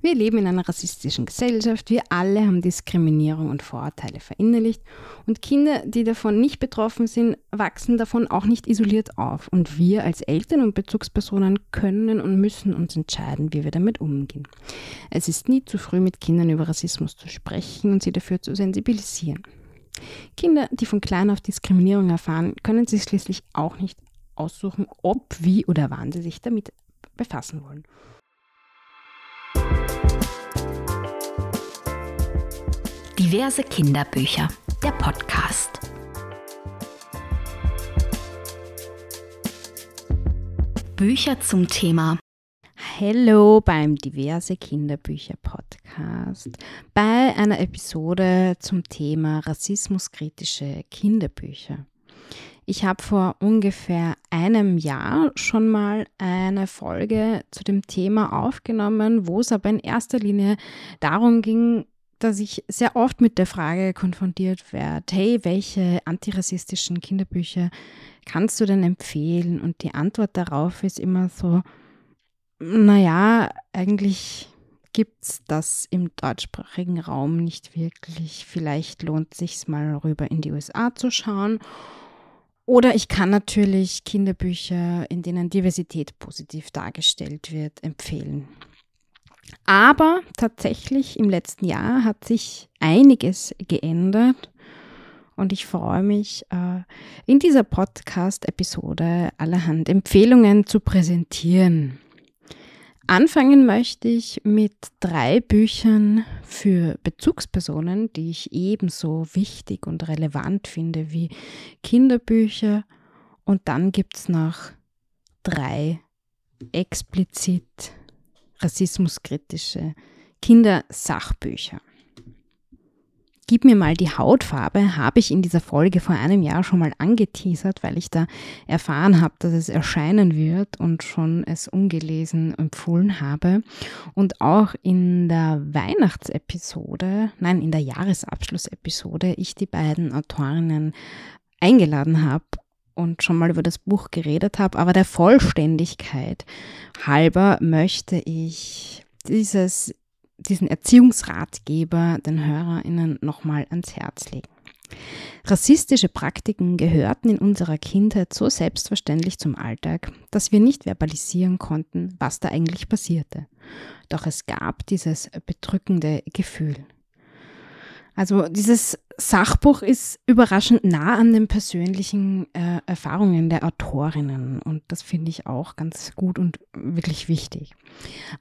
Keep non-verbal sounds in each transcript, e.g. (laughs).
Wir leben in einer rassistischen Gesellschaft, wir alle haben Diskriminierung und Vorurteile verinnerlicht und Kinder, die davon nicht betroffen sind, wachsen davon auch nicht isoliert auf und wir als Eltern und Bezugspersonen können und müssen uns entscheiden, wie wir damit umgehen. Es ist nie zu früh, mit Kindern über Rassismus zu sprechen und sie dafür zu sensibilisieren. Kinder, die von klein auf Diskriminierung erfahren, können sich schließlich auch nicht aussuchen, ob, wie oder wann sie sich damit befassen wollen. Diverse Kinderbücher, der Podcast. Bücher zum Thema Hallo beim Diverse Kinderbücher Podcast. Bei einer Episode zum Thema rassismuskritische Kinderbücher. Ich habe vor ungefähr einem Jahr schon mal eine Folge zu dem Thema aufgenommen, wo es aber in erster Linie darum ging, dass ich sehr oft mit der Frage konfrontiert werde, hey, welche antirassistischen Kinderbücher kannst du denn empfehlen? Und die Antwort darauf ist immer so, naja, eigentlich gibt es das im deutschsprachigen Raum nicht wirklich. Vielleicht lohnt es sich mal rüber in die USA zu schauen oder ich kann natürlich Kinderbücher, in denen Diversität positiv dargestellt wird, empfehlen. Aber tatsächlich im letzten Jahr hat sich einiges geändert und ich freue mich, äh, in dieser Podcast-Episode allerhand Empfehlungen zu präsentieren. Anfangen möchte ich mit drei Büchern für Bezugspersonen, die ich ebenso wichtig und relevant finde wie Kinderbücher. Und dann gibt es noch drei explizit rassismuskritische Kindersachbücher. Gib mir mal die Hautfarbe, habe ich in dieser Folge vor einem Jahr schon mal angeteasert, weil ich da erfahren habe, dass es erscheinen wird und schon es ungelesen empfohlen habe. Und auch in der Weihnachtsepisode, nein, in der Jahresabschlussepisode, ich die beiden Autorinnen eingeladen habe und schon mal über das Buch geredet habe. Aber der Vollständigkeit halber möchte ich dieses diesen Erziehungsratgeber den HörerInnen nochmal ans Herz legen. Rassistische Praktiken gehörten in unserer Kindheit so selbstverständlich zum Alltag, dass wir nicht verbalisieren konnten, was da eigentlich passierte. Doch es gab dieses bedrückende Gefühl. Also dieses Sachbuch ist überraschend nah an den persönlichen äh, Erfahrungen der Autorinnen und das finde ich auch ganz gut und wirklich wichtig.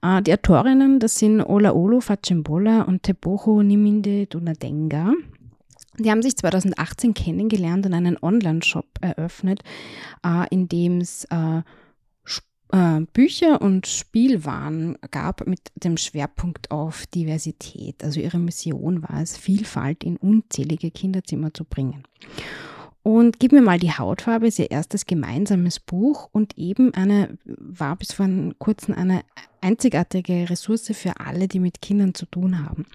Äh, die Autorinnen, das sind Olaolo Fachimbola und Teboho Niminde Dunadenga. Die haben sich 2018 kennengelernt und einen Online-Shop eröffnet, äh, in dem es äh, äh, Bücher und Spielwaren gab mit dem Schwerpunkt auf Diversität. Also ihre Mission war es, Vielfalt in unzählige Kinderzimmer zu bringen. Und Gib mir mal die Hautfarbe ist ihr erstes gemeinsames Buch und eben eine, war bis vor kurzem eine einzigartige Ressource für alle, die mit Kindern zu tun haben.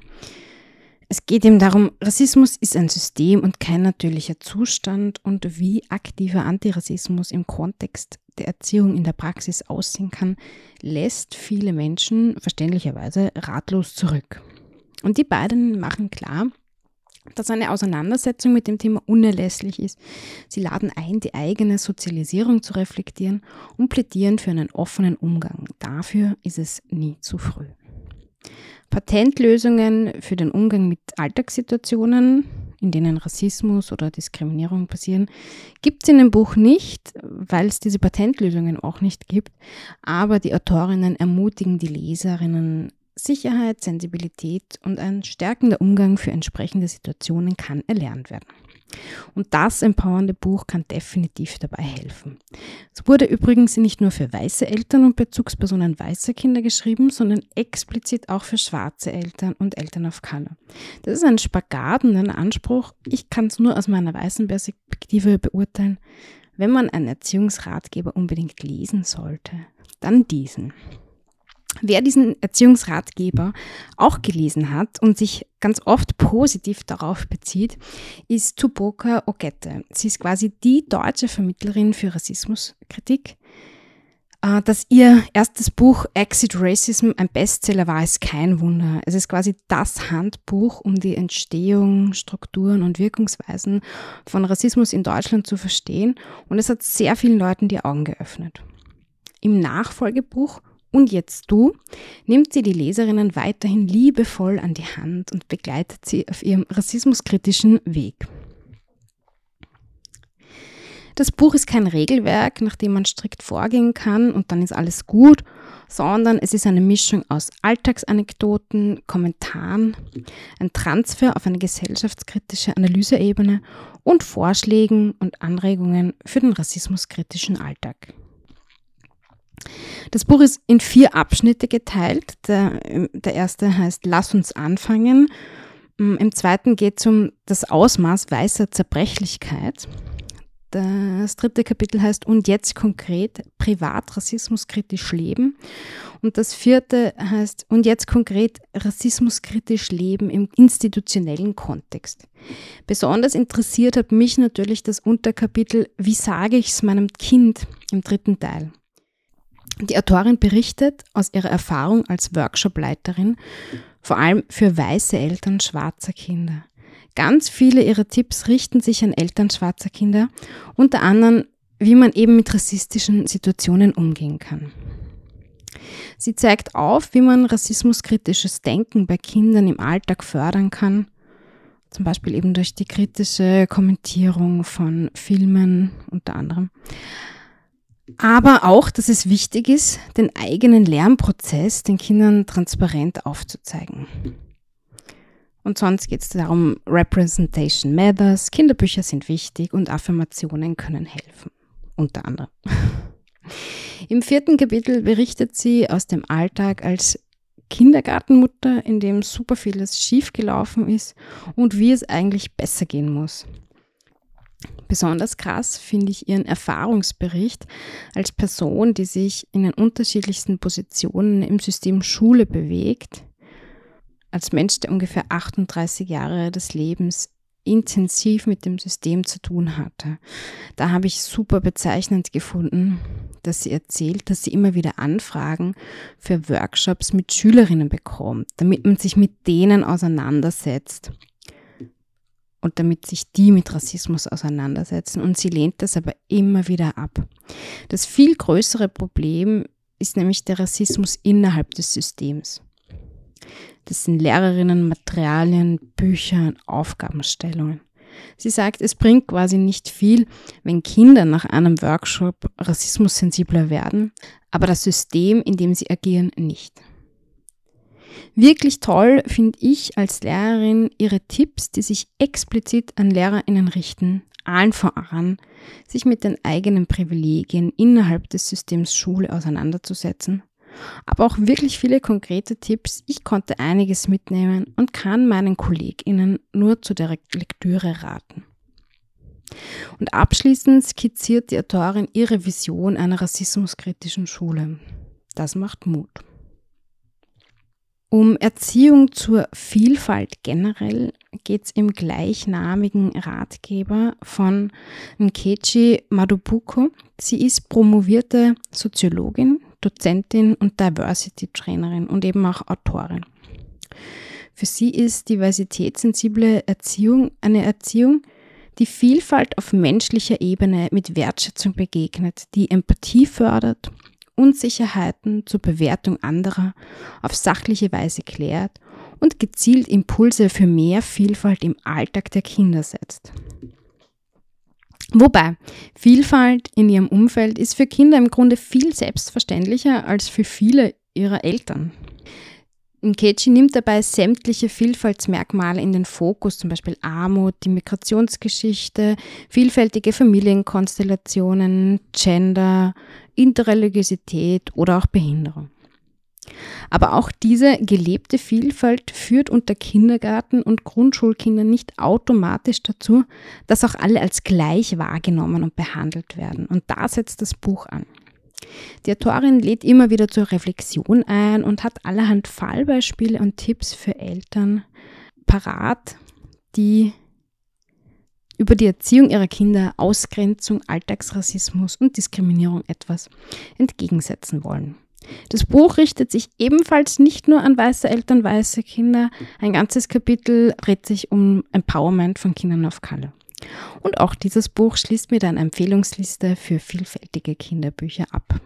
Es geht ihm darum, Rassismus ist ein System und kein natürlicher Zustand und wie aktiver Antirassismus im Kontext der Erziehung in der Praxis aussehen kann, lässt viele Menschen verständlicherweise ratlos zurück. Und die beiden machen klar, dass eine Auseinandersetzung mit dem Thema unerlässlich ist. Sie laden ein, die eigene Sozialisierung zu reflektieren und plädieren für einen offenen Umgang. Dafür ist es nie zu früh. Patentlösungen für den Umgang mit Alltagssituationen, in denen Rassismus oder Diskriminierung passieren, gibt es in dem Buch nicht, weil es diese Patentlösungen auch nicht gibt. Aber die Autorinnen ermutigen die Leserinnen, Sicherheit, Sensibilität und ein stärkender Umgang für entsprechende Situationen kann erlernt werden. Und das empowernde Buch kann definitiv dabei helfen. Es wurde übrigens nicht nur für weiße Eltern und Bezugspersonen weißer Kinder geschrieben, sondern explizit auch für schwarze Eltern und Eltern of Color. Das ist ein Spagat und ein Anspruch. Ich kann es nur aus meiner weißen Perspektive beurteilen. Wenn man einen Erziehungsratgeber unbedingt lesen sollte, dann diesen. Wer diesen Erziehungsratgeber auch gelesen hat und sich ganz oft positiv darauf bezieht, ist Tuboka Ogette. Sie ist quasi die deutsche Vermittlerin für Rassismuskritik. Äh, dass ihr erstes Buch Exit Racism ein Bestseller war, ist kein Wunder. Es ist quasi das Handbuch, um die Entstehung, Strukturen und Wirkungsweisen von Rassismus in Deutschland zu verstehen und es hat sehr vielen Leuten die Augen geöffnet. Im Nachfolgebuch und jetzt du nimmt sie die Leserinnen weiterhin liebevoll an die Hand und begleitet sie auf ihrem rassismuskritischen Weg. Das Buch ist kein Regelwerk, nach dem man strikt vorgehen kann und dann ist alles gut, sondern es ist eine Mischung aus Alltagsanekdoten, Kommentaren, ein Transfer auf eine gesellschaftskritische Analyseebene und Vorschlägen und Anregungen für den rassismuskritischen Alltag. Das Buch ist in vier Abschnitte geteilt. Der, der erste heißt Lass uns anfangen. Im zweiten geht es um das Ausmaß weißer Zerbrechlichkeit. Das dritte Kapitel heißt Und jetzt konkret privat rassismuskritisch leben. Und das vierte heißt Und jetzt konkret rassismuskritisch leben im institutionellen Kontext. Besonders interessiert hat mich natürlich das Unterkapitel Wie sage ich es meinem Kind im dritten Teil. Die Autorin berichtet aus ihrer Erfahrung als Workshopleiterin, vor allem für weiße Eltern schwarzer Kinder. Ganz viele ihrer Tipps richten sich an Eltern schwarzer Kinder, unter anderem, wie man eben mit rassistischen Situationen umgehen kann. Sie zeigt auf, wie man rassismuskritisches Denken bei Kindern im Alltag fördern kann, zum Beispiel eben durch die kritische Kommentierung von Filmen unter anderem. Aber auch, dass es wichtig ist, den eigenen Lernprozess den Kindern transparent aufzuzeigen. Und sonst geht es darum, Representation Matters, Kinderbücher sind wichtig und Affirmationen können helfen. Unter anderem. (laughs) Im vierten Kapitel berichtet sie aus dem Alltag als Kindergartenmutter, in dem super vieles schiefgelaufen ist und wie es eigentlich besser gehen muss. Besonders krass finde ich ihren Erfahrungsbericht als Person, die sich in den unterschiedlichsten Positionen im System Schule bewegt als Mensch, der ungefähr 38 Jahre des Lebens intensiv mit dem System zu tun hatte. Da habe ich super bezeichnend gefunden, dass sie erzählt, dass sie immer wieder Anfragen für Workshops mit Schülerinnen bekommt, damit man sich mit denen auseinandersetzt und damit sich die mit Rassismus auseinandersetzen. Und sie lehnt das aber immer wieder ab. Das viel größere Problem ist nämlich der Rassismus innerhalb des Systems. Das sind Lehrerinnen, Materialien, Bücher, Aufgabenstellungen. Sie sagt, es bringt quasi nicht viel, wenn Kinder nach einem Workshop rassismussensibler werden, aber das System, in dem sie agieren, nicht. Wirklich toll finde ich als Lehrerin ihre Tipps, die sich explizit an Lehrerinnen richten, allen voran, sich mit den eigenen Privilegien innerhalb des Systems Schule auseinanderzusetzen aber auch wirklich viele konkrete Tipps. Ich konnte einiges mitnehmen und kann meinen KollegInnen nur zu der Lektüre raten. Und abschließend skizziert die Autorin ihre Vision einer rassismuskritischen Schule. Das macht Mut. Um Erziehung zur Vielfalt generell geht es im gleichnamigen Ratgeber von Nkechi Madubuko. Sie ist promovierte Soziologin, Dozentin und Diversity-Trainerin und eben auch Autorin. Für sie ist diversitätssensible Erziehung eine Erziehung, die Vielfalt auf menschlicher Ebene mit Wertschätzung begegnet, die Empathie fördert, Unsicherheiten zur Bewertung anderer auf sachliche Weise klärt und gezielt Impulse für mehr Vielfalt im Alltag der Kinder setzt. Wobei, Vielfalt in ihrem Umfeld ist für Kinder im Grunde viel selbstverständlicher als für viele ihrer Eltern. Nkechi nimmt dabei sämtliche Vielfaltsmerkmale in den Fokus, zum Beispiel Armut, die Migrationsgeschichte, vielfältige Familienkonstellationen, Gender, Interreligiosität oder auch Behinderung. Aber auch diese gelebte Vielfalt führt unter Kindergarten- und Grundschulkindern nicht automatisch dazu, dass auch alle als gleich wahrgenommen und behandelt werden. Und da setzt das Buch an. Die Autorin lädt immer wieder zur Reflexion ein und hat allerhand Fallbeispiele und Tipps für Eltern parat, die über die Erziehung ihrer Kinder Ausgrenzung, Alltagsrassismus und Diskriminierung etwas entgegensetzen wollen. Das Buch richtet sich ebenfalls nicht nur an weiße Eltern, weiße Kinder. Ein ganzes Kapitel dreht sich um Empowerment von Kindern auf Color. Und auch dieses Buch schließt mit einer Empfehlungsliste für vielfältige Kinderbücher ab.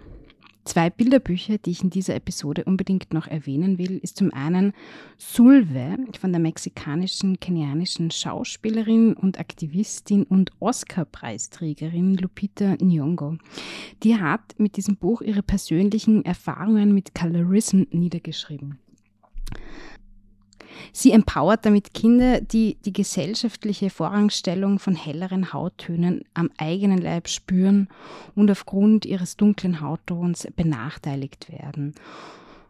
Zwei Bilderbücher, die ich in dieser Episode unbedingt noch erwähnen will, ist zum einen Sulve von der mexikanischen, kenianischen Schauspielerin und Aktivistin und Oscar-Preisträgerin Lupita Nyong'o. Die hat mit diesem Buch ihre persönlichen Erfahrungen mit Colorism niedergeschrieben. Sie empowert damit Kinder, die die gesellschaftliche Vorrangstellung von helleren Hauttönen am eigenen Leib spüren und aufgrund ihres dunklen Hauttons benachteiligt werden.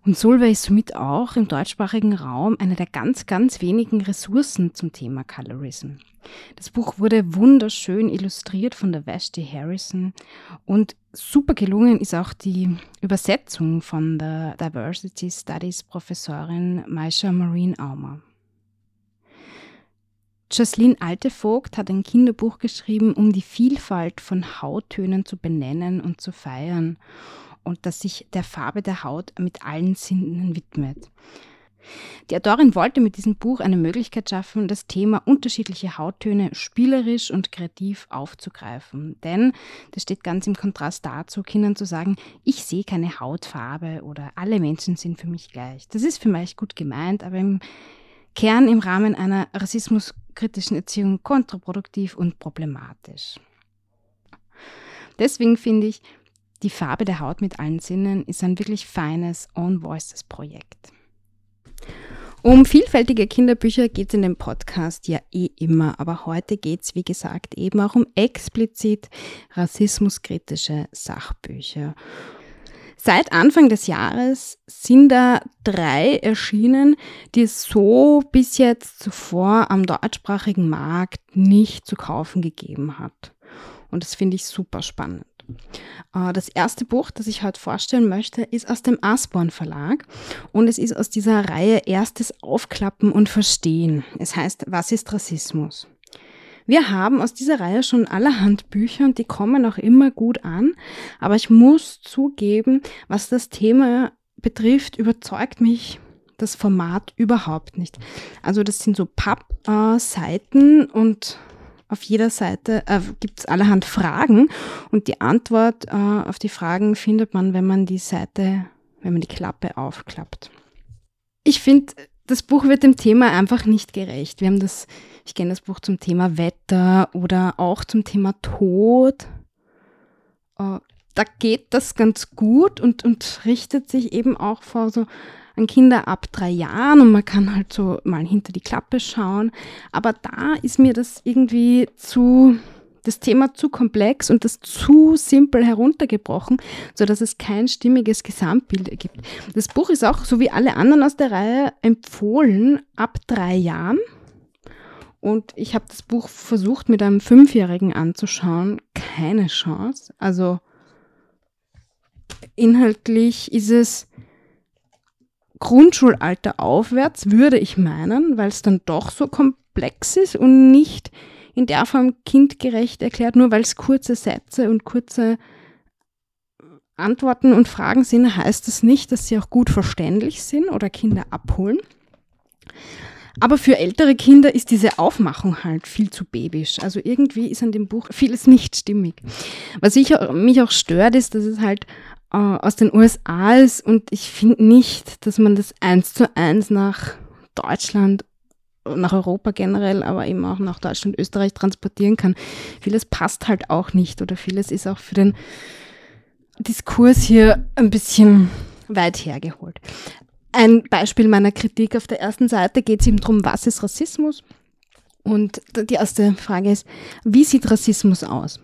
Und Solveig ist somit auch im deutschsprachigen Raum eine der ganz, ganz wenigen Ressourcen zum Thema Colorism. Das Buch wurde wunderschön illustriert von der Vashti Harrison und super gelungen ist auch die Übersetzung von der Diversity Studies Professorin Maisha Marine Aumer. Jocelyn Altevogt hat ein Kinderbuch geschrieben, um die Vielfalt von Hauttönen zu benennen und zu feiern und das sich der Farbe der Haut mit allen Sinnen widmet. Die Autorin wollte mit diesem Buch eine Möglichkeit schaffen, das Thema unterschiedliche Hauttöne spielerisch und kreativ aufzugreifen. Denn das steht ganz im Kontrast dazu, Kindern zu sagen, ich sehe keine Hautfarbe oder alle Menschen sind für mich gleich. Das ist vielleicht gut gemeint, aber im Kern im Rahmen einer rassismuskritischen Erziehung kontraproduktiv und problematisch. Deswegen finde ich, die Farbe der Haut mit allen Sinnen ist ein wirklich feines Own Voices Projekt. Um vielfältige Kinderbücher geht es in dem Podcast ja eh immer, aber heute geht es, wie gesagt, eben auch um explizit rassismuskritische Sachbücher. Seit Anfang des Jahres sind da drei erschienen, die es so bis jetzt zuvor am deutschsprachigen Markt nicht zu kaufen gegeben hat. Und das finde ich super spannend. Äh, das erste Buch, das ich heute vorstellen möchte, ist aus dem Asborn Verlag und es ist aus dieser Reihe Erstes Aufklappen und Verstehen. Es heißt, was ist Rassismus? Wir haben aus dieser Reihe schon allerhand Bücher und die kommen auch immer gut an, aber ich muss zugeben, was das Thema betrifft, überzeugt mich das Format überhaupt nicht. Also das sind so Pappseiten äh, und auf jeder Seite äh, gibt es allerhand Fragen und die Antwort äh, auf die Fragen findet man, wenn man die Seite, wenn man die Klappe aufklappt. Ich finde, das Buch wird dem Thema einfach nicht gerecht. Wir haben das, ich kenne das Buch zum Thema Wetter oder auch zum Thema Tod. Äh, da geht das ganz gut und, und richtet sich eben auch vor so an Kinder ab drei Jahren und man kann halt so mal hinter die Klappe schauen. Aber da ist mir das irgendwie zu, das Thema zu komplex und das zu simpel heruntergebrochen, sodass es kein stimmiges Gesamtbild ergibt. Das Buch ist auch, so wie alle anderen aus der Reihe, empfohlen ab drei Jahren. Und ich habe das Buch versucht mit einem Fünfjährigen anzuschauen. Keine Chance. Also inhaltlich ist es Grundschulalter aufwärts, würde ich meinen, weil es dann doch so komplex ist und nicht in der Form kindgerecht erklärt, nur weil es kurze Sätze und kurze Antworten und Fragen sind, heißt das nicht, dass sie auch gut verständlich sind oder Kinder abholen. Aber für ältere Kinder ist diese Aufmachung halt viel zu babisch. Also irgendwie ist an dem Buch vieles nicht stimmig. Was ich, mich auch stört, ist, dass es halt äh, aus den USA ist und ich finde nicht, dass man das eins zu eins nach Deutschland, nach Europa generell, aber eben auch nach Deutschland, Österreich transportieren kann. Vieles passt halt auch nicht oder vieles ist auch für den Diskurs hier ein bisschen weit hergeholt. Ein Beispiel meiner Kritik auf der ersten Seite geht es eben darum, was ist Rassismus? Und die erste Frage ist, wie sieht Rassismus aus?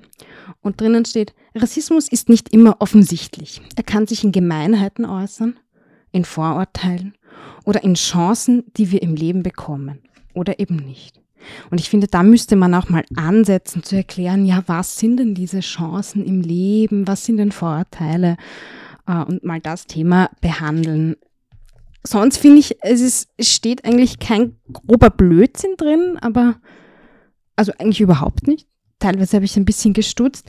Und drinnen steht, Rassismus ist nicht immer offensichtlich. Er kann sich in Gemeinheiten äußern, in Vorurteilen oder in Chancen, die wir im Leben bekommen oder eben nicht. Und ich finde, da müsste man auch mal ansetzen zu erklären, ja, was sind denn diese Chancen im Leben, was sind denn Vorurteile äh, und mal das Thema behandeln. Sonst finde ich, es, ist, steht eigentlich kein grober Blödsinn drin, aber also eigentlich überhaupt nicht. Teilweise habe ich ein bisschen gestutzt.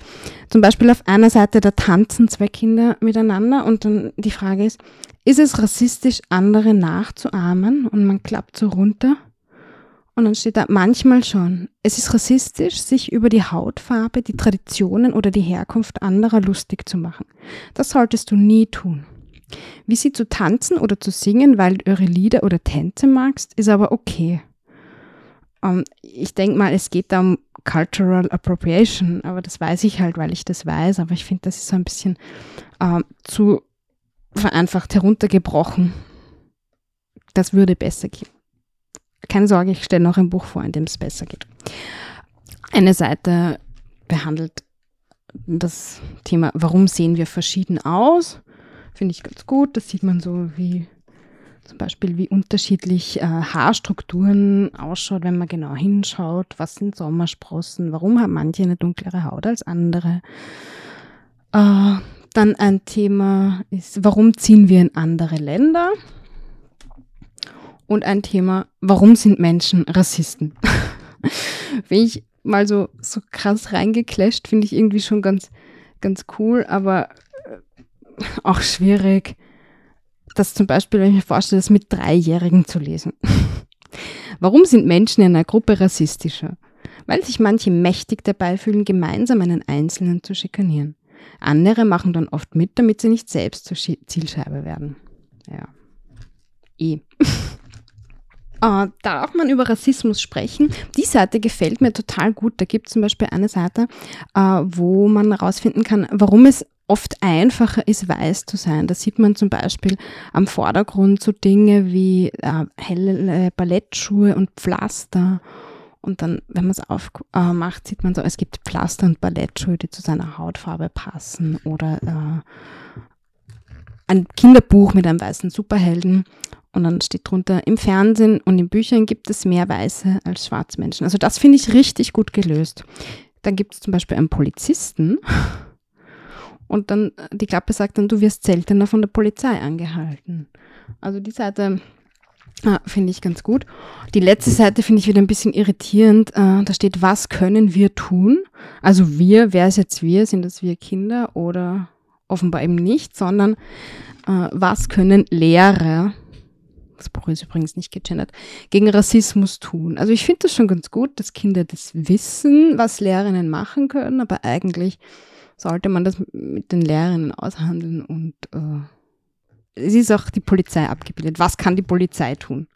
Zum Beispiel auf einer Seite, da tanzen zwei Kinder miteinander und dann die Frage ist, ist es rassistisch, andere nachzuahmen und man klappt so runter? Und dann steht da manchmal schon, es ist rassistisch, sich über die Hautfarbe, die Traditionen oder die Herkunft anderer lustig zu machen. Das solltest du nie tun. Wie sie zu tanzen oder zu singen, weil du ihre Lieder oder Tänze magst, ist aber okay. Um, ähm, ich denke mal, es geht da um Cultural Appropriation, aber das weiß ich halt, weil ich das weiß, aber ich finde, das ist so ein bisschen uh, zu vereinfacht heruntergebrochen. Das würde besser gehen. Keine Sorge, ich stelle noch ein Buch vor, in dem es besser geht. Eine Seite behandelt das Thema, warum sehen wir verschieden aus? Finde ich ganz gut. Das sieht man so, wie zum Beispiel, wie unterschiedlich äh, Haarstrukturen ausschaut, wenn man genau hinschaut. Was sind Sommersprossen? Warum haben manche eine dunklere Haut als andere? Äh, dann ein Thema ist, warum ziehen wir in andere Länder? Und ein Thema, warum sind Menschen Rassisten? (laughs) Wenn ich mal so, so krass reingeclasht, finde ich irgendwie schon ganz, ganz cool, aber äh, auch schwierig, das zum Beispiel, wenn ich mir vorstelle, das mit Dreijährigen zu lesen. (laughs) Warum sind Menschen in einer Gruppe rassistischer? Weil sich manche mächtig dabei fühlen, gemeinsam einen Einzelnen zu schikanieren. Andere machen dann oft mit, damit sie nicht selbst zur Zielscheibe werden. Ja. Eh. Äh, (laughs) darf man über Rassismus sprechen? Die Seite gefällt mir total gut. Da gibt es zum Beispiel eine Seite, äh, wo man herausfinden kann, warum es oft einfacher ist, weiß zu sein. Da sieht man zum Beispiel am Vordergrund so Dinge wie äh, helle Ballettschuhe und Pflaster. Und dann, wenn man es aufmacht, sieht man so, es gibt Pflaster und Ballettschuhe, die zu seiner Hautfarbe passen. Oder äh, ein Kinderbuch mit einem weißen Superhelden. Und dann steht drunter, im Fernsehen und in Büchern gibt es mehr Weiße als Schwarzmenschen. Also das finde ich richtig gut gelöst. Dann gibt es zum Beispiel einen Polizisten und dann äh, die Klappe sagt dann, du wirst seltener von der Polizei angehalten. Also die Seite ah, finde ich ganz gut. Die letzte Seite finde ich wieder ein bisschen irritierend. Äh, da steht, was können wir tun? Also wir, wer ist jetzt wir? Sind das wir Kinder oder offenbar eben nicht, sondern äh, was können Lehrer das Buch ist übrigens nicht gegendert, gegen Rassismus tun. Also ich finde das schon ganz gut, dass Kinder das wissen, was Lehrerinnen machen können, aber eigentlich sollte man das mit den Lehrerinnen aushandeln und äh, es ist auch die Polizei abgebildet. Was kann die Polizei tun?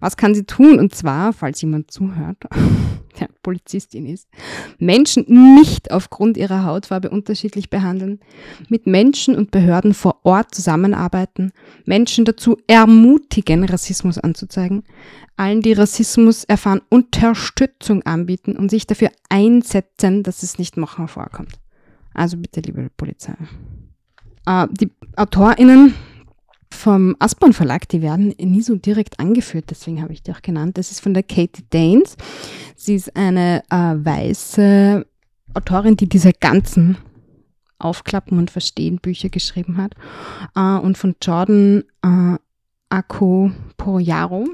Was kann sie tun? Und zwar, falls jemand zuhört, (laughs) der Polizistin ist, Menschen nicht aufgrund ihrer Hautfarbe unterschiedlich behandeln, mit Menschen und Behörden vor Ort zusammenarbeiten, Menschen dazu ermutigen, Rassismus anzuzeigen, allen, die Rassismus erfahren, Unterstützung anbieten und sich dafür einsetzen, dass es nicht nochmal vorkommt. Also bitte, liebe Polizei. Äh, die AutorInnen vom Aspern Verlag, die werden nie so direkt angeführt, deswegen habe ich die auch genannt. Das ist von der Katie Danes. Sie ist eine äh, weiße Autorin, die diese ganzen Aufklappen und Verstehen Bücher geschrieben hat. Äh, und von Jordan äh, Ako Poroyaro.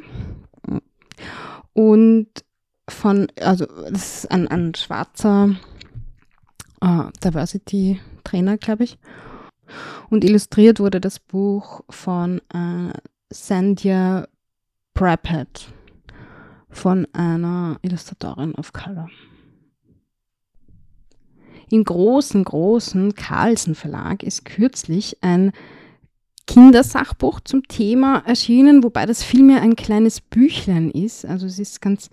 Und von, also das ist ein, ein schwarzer äh, Diversity-Trainer, glaube ich. Und illustriert wurde das Buch von äh, Sandhya Prapet, von einer Illustratorin of Color. Im großen, großen Carlsen Verlag ist kürzlich ein Kindersachbuch zum Thema erschienen, wobei das vielmehr ein kleines Büchlein ist. Also es ist ganz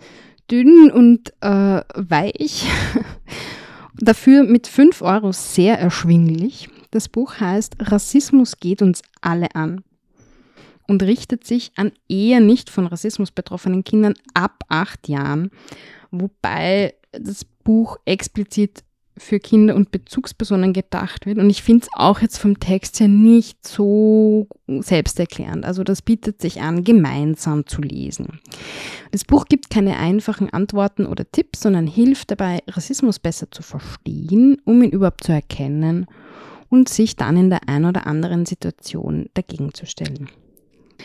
dünn und äh, weich. (laughs) Dafür mit 5 Euro sehr erschwinglich. Das Buch heißt Rassismus geht uns alle an und richtet sich an eher nicht von Rassismus betroffenen Kindern ab acht Jahren, wobei das Buch explizit für Kinder und Bezugspersonen gedacht wird. Und ich finde es auch jetzt vom Text her nicht so selbsterklärend. Also das bietet sich an, gemeinsam zu lesen. Das Buch gibt keine einfachen Antworten oder Tipps, sondern hilft dabei, Rassismus besser zu verstehen, um ihn überhaupt zu erkennen und sich dann in der einen oder anderen Situation dagegen zu stellen.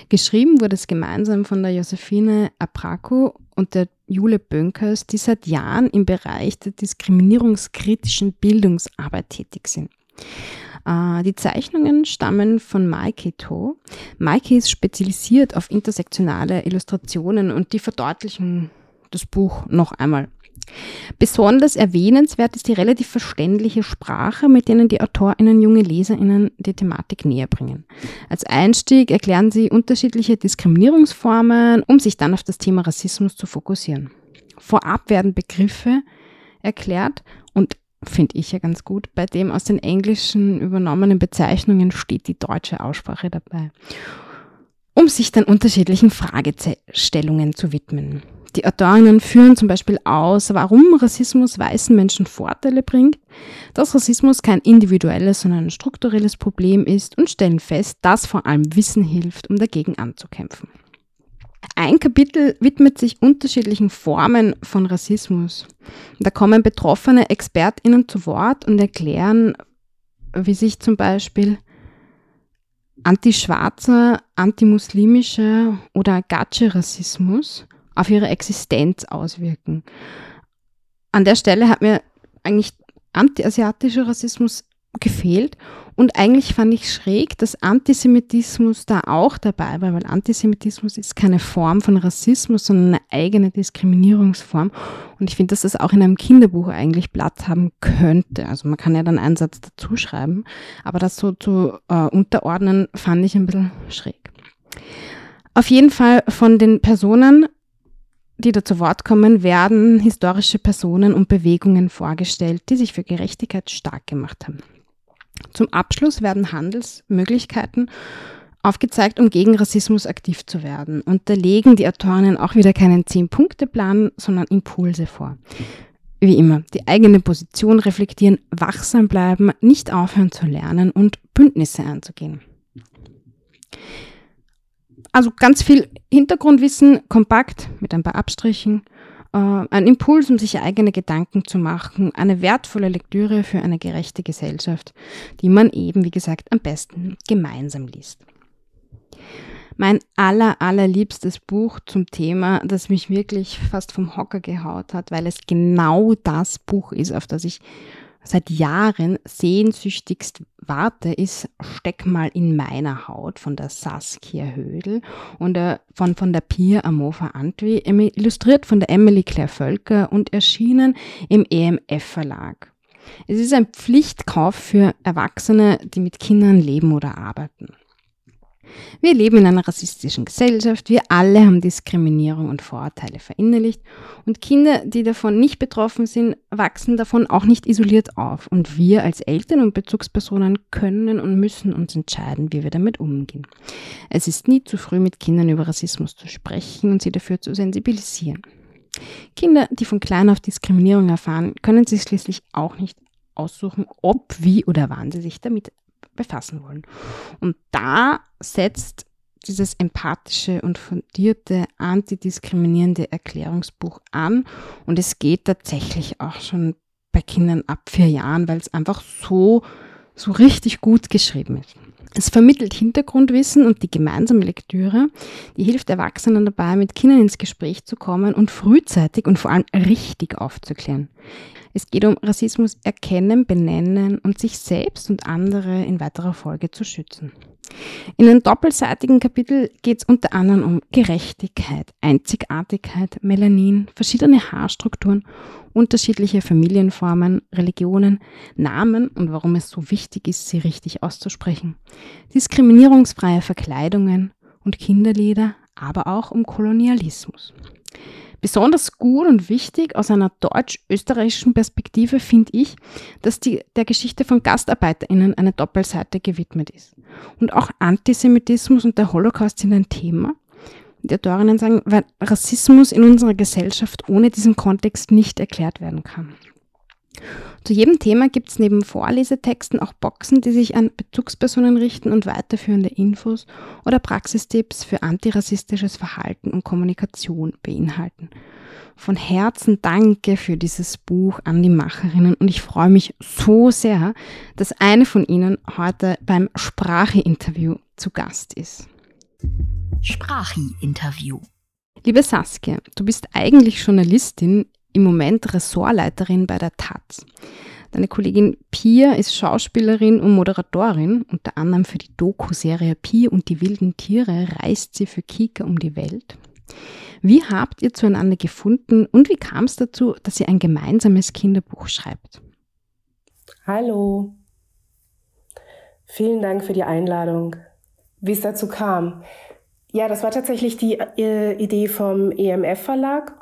Geschrieben wurde es gemeinsam von der Josephine Apraco und der Jule Bönkers, die seit Jahren im Bereich der diskriminierungskritischen Bildungsarbeit tätig sind. Äh, die Zeichnungen stammen von Maike To. Maike ist spezialisiert auf intersektionale Illustrationen und die verdeutlichen das Buch noch einmal. Besonders erwähnenswert ist die relativ verständliche Sprache, mit denen die AutorInnen junge LeserInnen die Thematik näher bringen. Als Einstieg erklären sie unterschiedliche Diskriminierungsformen, um sich dann auf das Thema Rassismus zu fokussieren. Vorab werden Begriffe erklärt und finde ich ja ganz gut. Bei dem aus den englischen übernommenen Bezeichnungen steht die deutsche Aussprache dabei, um sich dann unterschiedlichen Fragestellungen zu widmen. Die Autorinnen führen zum Beispiel aus, warum Rassismus weißen Menschen Vorteile bringt, dass Rassismus kein individuelles, sondern ein strukturelles Problem ist und stellen fest, dass vor allem Wissen hilft, um dagegen anzukämpfen. Ein Kapitel widmet sich unterschiedlichen Formen von Rassismus. Da kommen betroffene ExpertInnen zu Wort und erklären, wie sich zum Beispiel antischwarzer, antimuslimischer oder Gatsche-Rassismus auf ihre Existenz auswirken. An der Stelle hat mir eigentlich antiasiatischer Rassismus gefehlt und eigentlich fand ich schräg, dass Antisemitismus da auch dabei war, weil Antisemitismus ist keine Form von Rassismus, sondern eine eigene Diskriminierungsform. Und ich finde, dass das auch in einem Kinderbuch eigentlich Platz haben könnte. Also man kann ja dann einen Satz dazu schreiben, aber das so zu äh, unterordnen, fand ich ein bisschen schräg. Auf jeden Fall von den Personen, die da zu Wort kommen, werden historische Personen und Bewegungen vorgestellt, die sich für Gerechtigkeit stark gemacht haben. Zum Abschluss werden Handelsmöglichkeiten aufgezeigt, um gegen Rassismus aktiv zu werden. Und da legen die Autorinnen auch wieder keinen Zehn-Punkte-Plan, sondern Impulse vor. Wie immer, die eigene Position reflektieren, wachsam bleiben, nicht aufhören zu lernen und Bündnisse einzugehen. Also ganz viel Hintergrundwissen, kompakt mit ein paar Abstrichen äh, ein Impuls, um sich eigene Gedanken zu machen, eine wertvolle Lektüre für eine gerechte Gesellschaft, die man eben, wie gesagt, am besten gemeinsam liest. Mein aller, allerliebstes Buch zum Thema, das mich wirklich fast vom Hocker gehaut hat, weil es genau das Buch ist, auf das ich seit Jahren sehnsüchtigst warte, ist Steck mal in meiner Haut von der Saskia Hödel und äh, von, von der Pia Amova Antwi, illustriert von der Emily Claire Völker und erschienen im EMF Verlag. Es ist ein Pflichtkauf für Erwachsene, die mit Kindern leben oder arbeiten. Wir leben in einer rassistischen Gesellschaft, wir alle haben Diskriminierung und Vorurteile verinnerlicht und Kinder, die davon nicht betroffen sind, wachsen davon auch nicht isoliert auf und wir als Eltern und Bezugspersonen können und müssen uns entscheiden, wie wir damit umgehen. Es ist nie zu früh, mit Kindern über Rassismus zu sprechen und sie dafür zu sensibilisieren. Kinder, die von klein auf Diskriminierung erfahren, können sich schließlich auch nicht aussuchen, ob, wie oder wann sie sich damit befassen wollen. Und da setzt dieses empathische und fundierte antidiskriminierende Erklärungsbuch an. Und es geht tatsächlich auch schon bei Kindern ab vier Jahren, weil es einfach so, so richtig gut geschrieben ist. Es vermittelt Hintergrundwissen und die gemeinsame Lektüre, die hilft Erwachsenen dabei, mit Kindern ins Gespräch zu kommen und frühzeitig und vor allem richtig aufzuklären. Es geht um Rassismus erkennen, benennen und sich selbst und andere in weiterer Folge zu schützen. In einem doppelseitigen Kapitel geht es unter anderem um Gerechtigkeit, Einzigartigkeit, Melanin, verschiedene Haarstrukturen, unterschiedliche Familienformen, Religionen, Namen und warum es so wichtig ist, sie richtig auszusprechen, diskriminierungsfreie Verkleidungen und Kinderlieder, aber auch um Kolonialismus. Besonders gut und wichtig aus einer deutsch-österreichischen Perspektive finde ich, dass die, der Geschichte von GastarbeiterInnen eine Doppelseite gewidmet ist. Und auch Antisemitismus und der Holocaust sind ein Thema. Die Autorinnen sagen, weil Rassismus in unserer Gesellschaft ohne diesen Kontext nicht erklärt werden kann. Zu jedem Thema gibt es neben Vorlesetexten auch Boxen, die sich an Bezugspersonen richten und weiterführende Infos oder Praxistipps für antirassistisches Verhalten und Kommunikation beinhalten. Von Herzen danke für dieses Buch an die Macherinnen und ich freue mich so sehr, dass eine von ihnen heute beim Sprache-Interview zu Gast ist. Sprachi-Interview. Liebe Saskia, du bist eigentlich Journalistin, im Moment Ressortleiterin bei der Taz. Deine Kollegin Pia ist Schauspielerin und Moderatorin. Unter anderem für die Doku-Serie Pia und die wilden Tiere reist sie für Kika um die Welt. Wie habt ihr zueinander gefunden und wie kam es dazu, dass ihr ein gemeinsames Kinderbuch schreibt? Hallo. Vielen Dank für die Einladung. Wie es dazu kam. Ja, das war tatsächlich die äh, Idee vom EMF Verlag.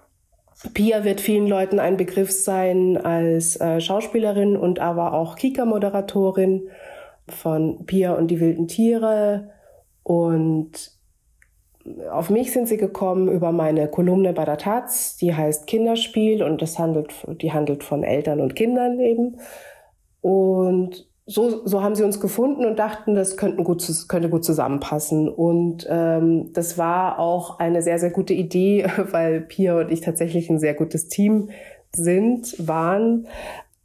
Pia wird vielen Leuten ein Begriff sein als äh, Schauspielerin und aber auch Kika-Moderatorin von Pia und die wilden Tiere. Und auf mich sind sie gekommen über meine Kolumne bei der Taz, die heißt Kinderspiel und das handelt, die handelt von Eltern und Kindern eben. Und so, so haben sie uns gefunden und dachten, das könnten gut, könnte gut zusammenpassen. Und ähm, das war auch eine sehr, sehr gute Idee, (laughs) weil Pia und ich tatsächlich ein sehr gutes Team sind, waren.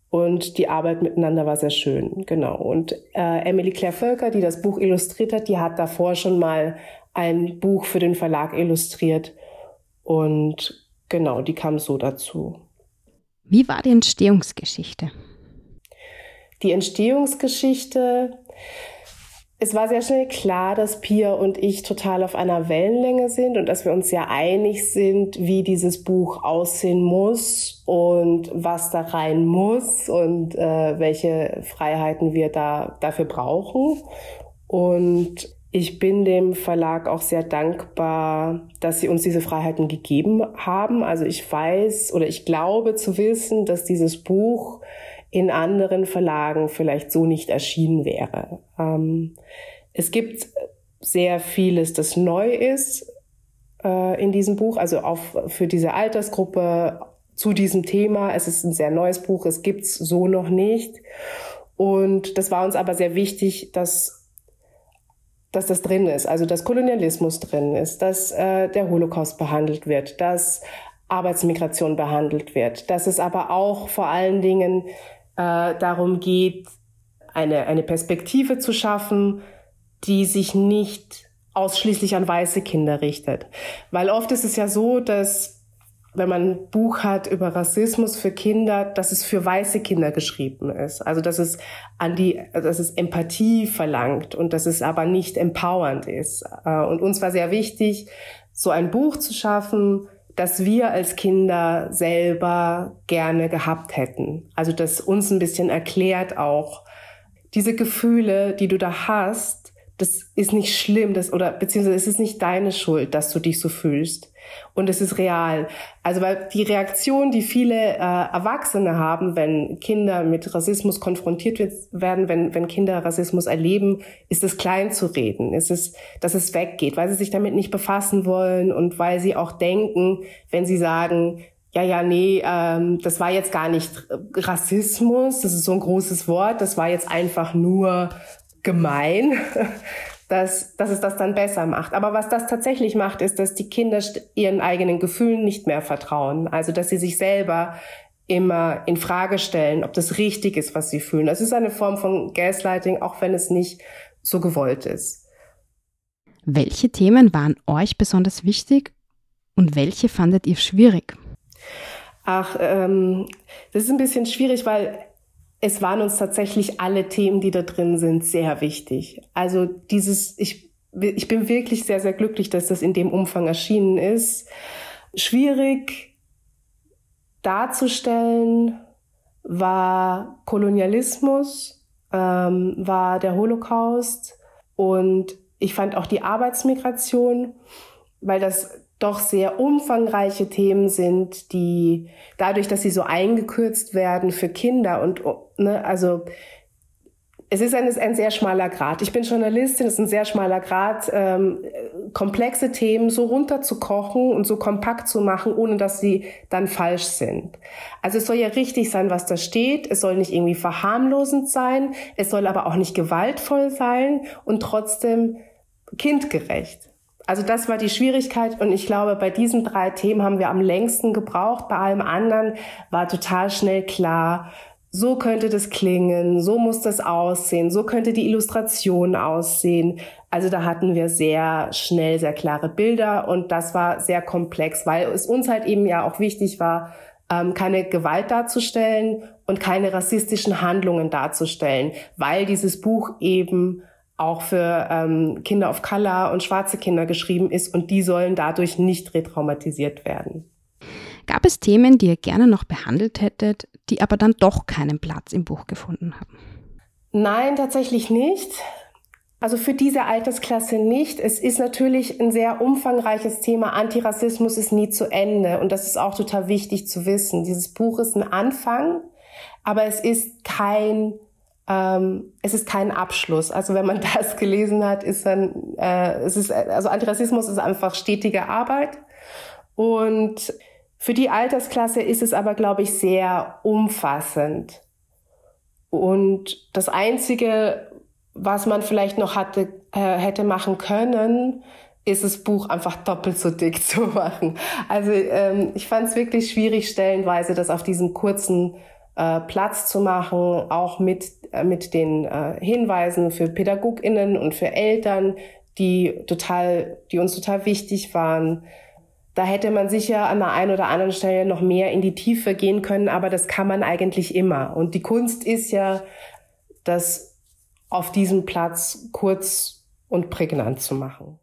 Und die Arbeit miteinander war sehr schön, genau. Und äh, Emily Claire Völker, die das Buch illustriert hat, die hat davor schon mal ein Buch für den Verlag illustriert. Und genau, die kam so dazu. Wie war die Entstehungsgeschichte? Die Entstehungsgeschichte, es war sehr schnell klar, dass Pia und ich total auf einer Wellenlänge sind und dass wir uns ja einig sind, wie dieses Buch aussehen muss und was da rein muss und äh, welche Freiheiten wir da dafür brauchen. Und ich bin dem Verlag auch sehr dankbar, dass sie uns diese Freiheiten gegeben haben. Also ich weiß oder ich glaube zu wissen, dass dieses Buch in anderen Verlagen vielleicht so nicht erschienen wäre. Ähm, es gibt sehr vieles, das neu ist äh, in diesem Buch, also auch für diese Altersgruppe zu diesem Thema. Es ist ein sehr neues Buch, es gibt's so noch nicht. Und das war uns aber sehr wichtig, dass dass das drin ist, also dass Kolonialismus drin ist, dass äh, der Holocaust behandelt wird, dass Arbeitsmigration behandelt wird, dass es aber auch vor allen Dingen äh, darum geht, eine, eine Perspektive zu schaffen, die sich nicht ausschließlich an weiße Kinder richtet. Weil oft ist es ja so, dass wenn man ein Buch hat über Rassismus für Kinder, dass es für weiße Kinder geschrieben ist. Also dass es an die, dass es Empathie verlangt und dass es aber nicht empowernd ist. Äh, und uns war sehr wichtig, so ein Buch zu schaffen, das wir als Kinder selber gerne gehabt hätten. Also das uns ein bisschen erklärt auch, diese Gefühle, die du da hast, das ist nicht schlimm, das, oder beziehungsweise es ist nicht deine Schuld, dass du dich so fühlst und es ist real. Also weil die Reaktion, die viele äh, Erwachsene haben, wenn Kinder mit Rassismus konfrontiert werden, wenn, wenn Kinder Rassismus erleben, ist es klein zu reden, ist es, dass es weggeht, weil sie sich damit nicht befassen wollen und weil sie auch denken, wenn sie sagen, ja, ja, nee, ähm, das war jetzt gar nicht Rassismus, das ist so ein großes Wort, das war jetzt einfach nur gemein, (laughs) dass, dass es das dann besser macht. Aber was das tatsächlich macht, ist, dass die Kinder ihren eigenen Gefühlen nicht mehr vertrauen. Also, dass sie sich selber immer in Frage stellen, ob das richtig ist, was sie fühlen. Das ist eine Form von Gaslighting, auch wenn es nicht so gewollt ist. Welche Themen waren euch besonders wichtig und welche fandet ihr schwierig? Ach, ähm, das ist ein bisschen schwierig, weil es waren uns tatsächlich alle Themen, die da drin sind, sehr wichtig. Also dieses, ich, ich bin wirklich sehr, sehr glücklich, dass das in dem Umfang erschienen ist. Schwierig darzustellen war Kolonialismus, ähm, war der Holocaust und ich fand auch die Arbeitsmigration, weil das doch sehr umfangreiche Themen sind, die dadurch, dass sie so eingekürzt werden für Kinder und ne, also es ist ein, ein sehr schmaler Grad. Ich bin Journalistin, es ist ein sehr schmaler Grad, ähm, komplexe Themen so runterzukochen und so kompakt zu machen, ohne dass sie dann falsch sind. Also es soll ja richtig sein, was da steht. Es soll nicht irgendwie verharmlosend sein. Es soll aber auch nicht gewaltvoll sein und trotzdem kindgerecht. Also das war die Schwierigkeit und ich glaube, bei diesen drei Themen haben wir am längsten gebraucht. Bei allem anderen war total schnell klar, so könnte das klingen, so muss das aussehen, so könnte die Illustration aussehen. Also da hatten wir sehr schnell sehr klare Bilder und das war sehr komplex, weil es uns halt eben ja auch wichtig war, ähm, keine Gewalt darzustellen und keine rassistischen Handlungen darzustellen, weil dieses Buch eben auch für ähm, Kinder of Color und schwarze Kinder geschrieben ist und die sollen dadurch nicht retraumatisiert werden. Gab es Themen, die ihr gerne noch behandelt hättet, die aber dann doch keinen Platz im Buch gefunden haben? Nein, tatsächlich nicht. Also für diese Altersklasse nicht. Es ist natürlich ein sehr umfangreiches Thema. Antirassismus ist nie zu Ende. Und das ist auch total wichtig zu wissen. Dieses Buch ist ein Anfang, aber es ist kein, ähm, es ist kein Abschluss. Also wenn man (laughs) das gelesen hat, ist dann, äh, es ist, also Antirassismus ist einfach stetige Arbeit. Und für die Altersklasse ist es aber, glaube ich, sehr umfassend. Und das Einzige, was man vielleicht noch hatte, äh, hätte machen können, ist das Buch einfach doppelt so dick (laughs) zu machen. Also ähm, ich fand es wirklich schwierig, stellenweise das auf diesem kurzen äh, Platz zu machen, auch mit, äh, mit den äh, Hinweisen für PädagogInnen und für Eltern, die total, die uns total wichtig waren. Da hätte man sicher an der einen oder anderen Stelle noch mehr in die Tiefe gehen können, aber das kann man eigentlich immer. Und die Kunst ist ja, das auf diesem Platz kurz und prägnant zu machen.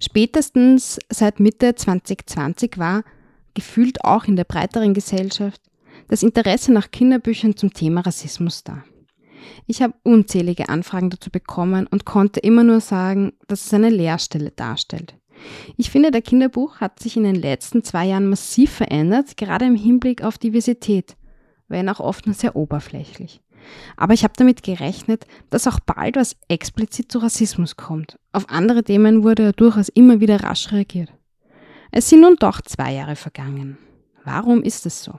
Spätestens seit Mitte 2020 war, gefühlt auch in der breiteren Gesellschaft, das Interesse nach Kinderbüchern zum Thema Rassismus da. Ich habe unzählige Anfragen dazu bekommen und konnte immer nur sagen, dass es eine Leerstelle darstellt. Ich finde, der Kinderbuch hat sich in den letzten zwei Jahren massiv verändert, gerade im Hinblick auf Diversität, wenn auch oft nur sehr oberflächlich. Aber ich habe damit gerechnet, dass auch bald was explizit zu Rassismus kommt. Auf andere Themen wurde ja durchaus immer wieder rasch reagiert. Es sind nun doch zwei Jahre vergangen. Warum ist es so?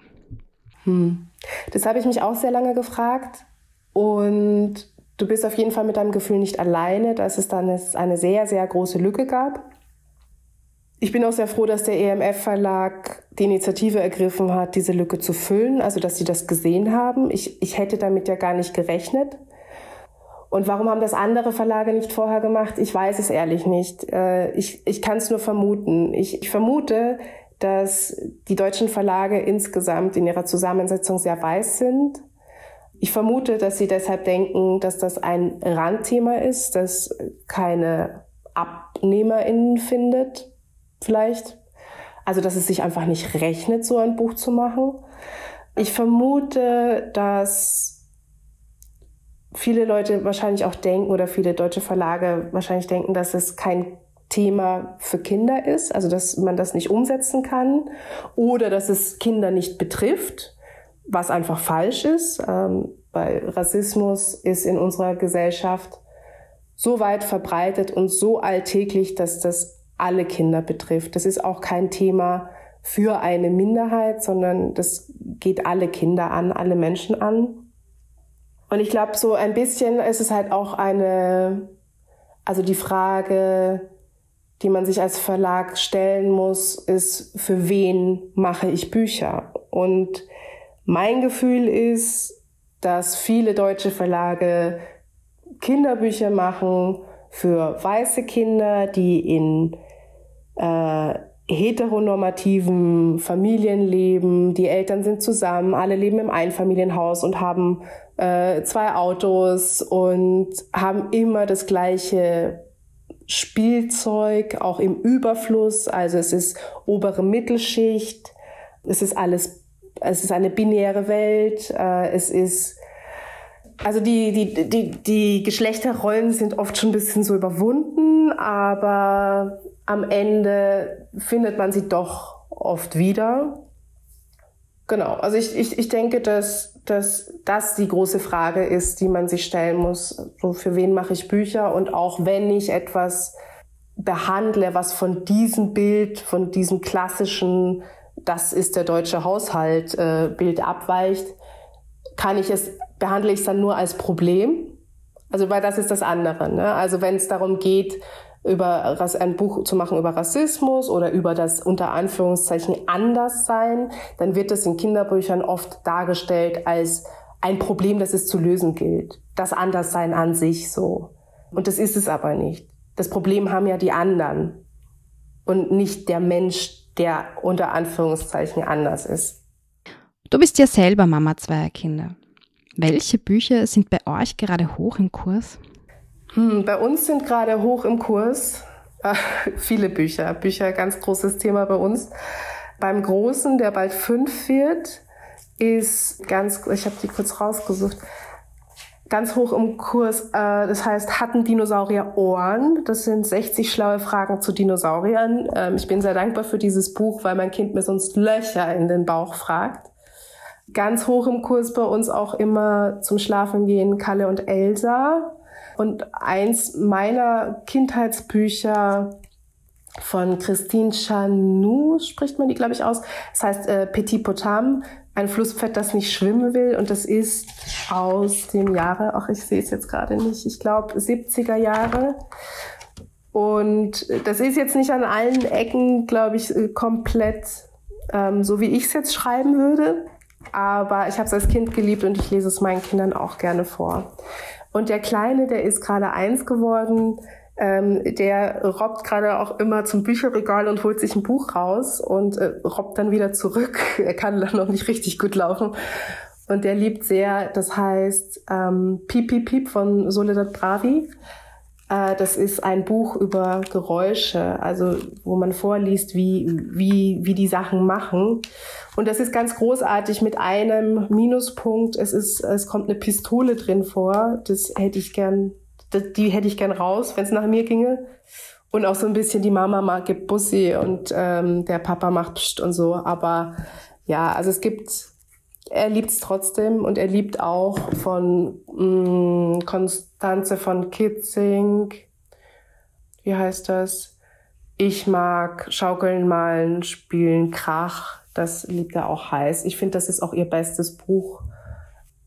Hm. Das habe ich mich auch sehr lange gefragt. Und du bist auf jeden Fall mit deinem Gefühl nicht alleine, dass es dann eine sehr, sehr große Lücke gab. Ich bin auch sehr froh, dass der EMF-Verlag die Initiative ergriffen hat, diese Lücke zu füllen, also dass sie das gesehen haben. Ich, ich hätte damit ja gar nicht gerechnet. Und warum haben das andere Verlage nicht vorher gemacht? Ich weiß es ehrlich nicht. Äh, ich, ich kann es nur vermuten. Ich, ich vermute, dass die deutschen Verlage insgesamt in ihrer Zusammensetzung sehr weiß sind. Ich vermute, dass sie deshalb denken, dass das ein Randthema ist, das keine AbnehmerInnen findet vielleicht. Also, dass es sich einfach nicht rechnet, so ein Buch zu machen. Ich vermute, dass viele Leute wahrscheinlich auch denken oder viele deutsche Verlage wahrscheinlich denken, dass es kein Thema für Kinder ist, also dass man das nicht umsetzen kann oder dass es Kinder nicht betrifft, was einfach falsch ist, ähm, weil Rassismus ist in unserer Gesellschaft so weit verbreitet und so alltäglich, dass das alle Kinder betrifft. Das ist auch kein Thema für eine Minderheit, sondern das geht alle Kinder an, alle Menschen an. Und ich glaube, so ein bisschen ist es halt auch eine, also die Frage, die man sich als Verlag stellen muss, ist, für wen mache ich Bücher? Und mein Gefühl ist, dass viele deutsche Verlage Kinderbücher machen für weiße Kinder, die in äh, heteronormativen Familienleben. Die Eltern sind zusammen, alle leben im Einfamilienhaus und haben äh, zwei Autos und haben immer das gleiche Spielzeug, auch im Überfluss. Also es ist obere Mittelschicht, es ist alles, es ist eine binäre Welt, äh, es ist also die, die, die, die Geschlechterrollen sind oft schon ein bisschen so überwunden, aber am Ende findet man sie doch oft wieder. Genau, also ich, ich, ich denke, dass, dass das die große Frage ist, die man sich stellen muss. So, für wen mache ich Bücher? Und auch wenn ich etwas behandle, was von diesem Bild, von diesem klassischen, das ist der deutsche Haushalt, äh, Bild abweicht, kann ich es, behandle ich es dann nur als Problem? Also, weil das ist das andere. Ne? Also, wenn es darum geht, über ein Buch zu machen über Rassismus oder über das unter Anführungszeichen Anderssein, dann wird es in Kinderbüchern oft dargestellt als ein Problem, das es zu lösen gilt. Das Anderssein an sich so. Und das ist es aber nicht. Das Problem haben ja die anderen und nicht der Mensch, der unter Anführungszeichen anders ist. Du bist ja selber Mama zweier Kinder. Welche Bücher sind bei euch gerade hoch im Kurs? Hm, bei uns sind gerade hoch im Kurs äh, viele Bücher. Bücher, ganz großes Thema bei uns. Beim Großen, der bald fünf wird, ist ganz, ich habe die kurz rausgesucht, ganz hoch im Kurs. Äh, das heißt, hatten Dinosaurier Ohren? Das sind 60 schlaue Fragen zu Dinosauriern. Ähm, ich bin sehr dankbar für dieses Buch, weil mein Kind mir sonst Löcher in den Bauch fragt. Ganz hoch im Kurs bei uns auch immer zum Schlafen gehen Kalle und Elsa. Und eins meiner Kindheitsbücher von Christine Chanou, spricht man die, glaube ich, aus. Das heißt äh, Petit Potam, ein Flusspferd, das nicht schwimmen will. Und das ist aus dem Jahre, ach, ich sehe es jetzt gerade nicht, ich glaube 70er Jahre. Und das ist jetzt nicht an allen Ecken, glaube ich, äh, komplett ähm, so, wie ich es jetzt schreiben würde. Aber ich habe es als Kind geliebt und ich lese es meinen Kindern auch gerne vor. Und der Kleine, der ist gerade eins geworden, ähm, der robbt gerade auch immer zum Bücherregal und holt sich ein Buch raus und äh, robbt dann wieder zurück. (laughs) er kann dann noch nicht richtig gut laufen. Und der liebt sehr, das heißt ähm, Piep Piep Piep von Soledad Bravi. Äh, das ist ein Buch über Geräusche, also wo man vorliest, wie, wie, wie die Sachen machen. Und das ist ganz großartig mit einem Minuspunkt. Es ist, es kommt eine Pistole drin vor. Das hätte ich gern die hätte ich gern raus, wenn es nach mir ginge. Und auch so ein bisschen die Mama mag gibt Bussi und ähm, der Papa macht Psst und so. Aber ja, also es gibt, er liebt es trotzdem und er liebt auch von mh, mm, Konstanze von Kitzing. Wie heißt das? Ich mag Schaukeln, Malen, Spielen, Krach. Das liebt er auch heiß. Ich finde, das ist auch ihr bestes Buch.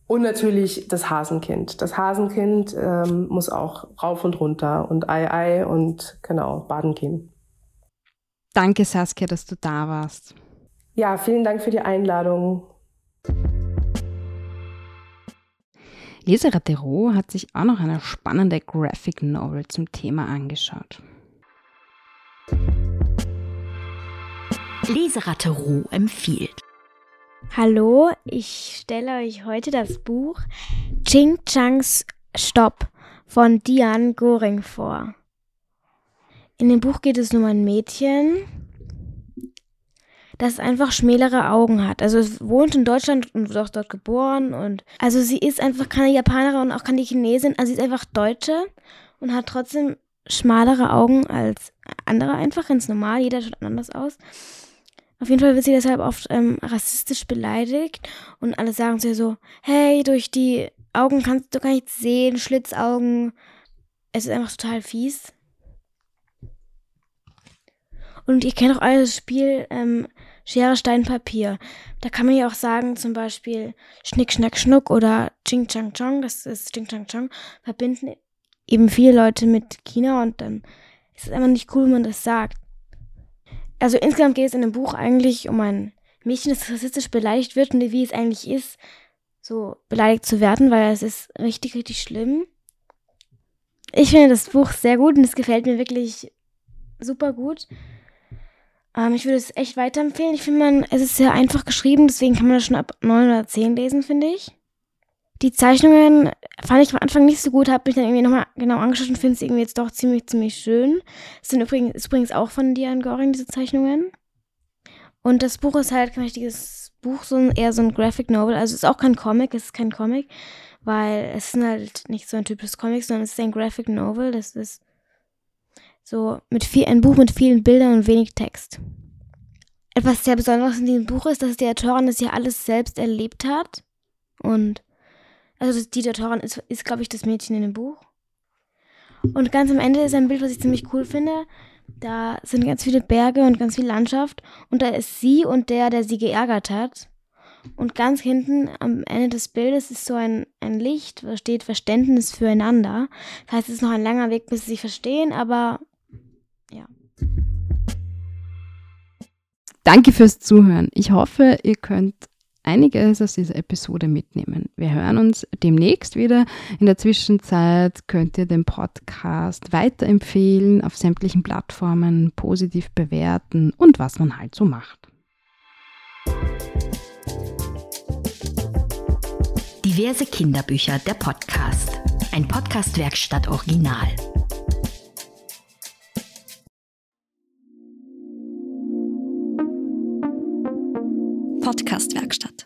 Und natürlich das Hasenkind. Das Hasenkind ähm, muss auch rauf und runter und Ei Ei und genau, baden gehen. Danke, Saskia, dass du da warst. Ja, vielen Dank für die Einladung. Lisa Rattero hat sich auch noch eine spannende Graphic Novel zum Thema angeschaut. Leseratte empfiehlt. Hallo, ich stelle euch heute das Buch Ching Changs Stopp von Diane Goring vor. In dem Buch geht es um ein Mädchen, das einfach schmälere Augen hat. Also es wohnt in Deutschland und wird auch dort geboren und also sie ist einfach keine Japanerin und auch keine Chinesin, also sie ist einfach Deutsche und hat trotzdem schmalere Augen als andere einfach ganz normal, jeder schaut anders aus. Auf jeden Fall wird sie deshalb oft ähm, rassistisch beleidigt und alle sagen zu ihr so, hey, durch die Augen kannst du gar nichts sehen, Schlitzaugen. Es ist einfach total fies. Und ihr kennt auch alle das Spiel ähm, Schere, Stein, Papier. Da kann man ja auch sagen, zum Beispiel Schnick, Schnack, Schnuck oder Ching, Chang, Chong, das ist Ching, Chang, Chong, verbinden eben viele Leute mit China und dann ist es einfach nicht cool, wenn man das sagt also insgesamt geht es in dem Buch eigentlich um ein Mädchen, das rassistisch beleidigt wird und wie es eigentlich ist, so beleidigt zu werden, weil es ist richtig, richtig schlimm. Ich finde das Buch sehr gut und es gefällt mir wirklich super gut. Ähm, ich würde es echt weiterempfehlen. Ich finde, es ist sehr einfach geschrieben, deswegen kann man das schon ab 9 oder 10 lesen, finde ich. Die Zeichnungen fand ich am Anfang nicht so gut, habe mich dann irgendwie nochmal genau angeschaut und finde es irgendwie jetzt doch ziemlich, ziemlich schön. Es sind übrigens, ist übrigens auch von Diane Goring, diese Zeichnungen. Und das Buch ist halt kein richtiges Buch, sondern eher so ein Graphic Novel. Also es ist auch kein Comic, es ist kein Comic, weil es ist halt nicht so ein typisches Comic, sondern es ist ein Graphic Novel. Das ist so mit viel, ein Buch mit vielen Bildern und wenig Text. Etwas sehr Besonderes in diesem Buch ist, dass die Autorin das ja alles selbst erlebt hat. Und also die Autorin ist, ist glaube ich, das Mädchen in dem Buch. Und ganz am Ende ist ein Bild, was ich ziemlich cool finde. Da sind ganz viele Berge und ganz viel Landschaft. Und da ist sie und der, der sie geärgert hat. Und ganz hinten am Ende des Bildes ist so ein, ein Licht, da steht Verständnis füreinander. Das heißt, es ist noch ein langer Weg, bis sie sich verstehen, aber Danke fürs Zuhören. Ich hoffe, ihr könnt einiges aus dieser Episode mitnehmen. Wir hören uns demnächst wieder. In der Zwischenzeit könnt ihr den Podcast weiterempfehlen, auf sämtlichen Plattformen positiv bewerten und was man halt so macht. Diverse Kinderbücher, der Podcast. Ein Podcast-Werkstatt Original. Podcast-Werkstatt.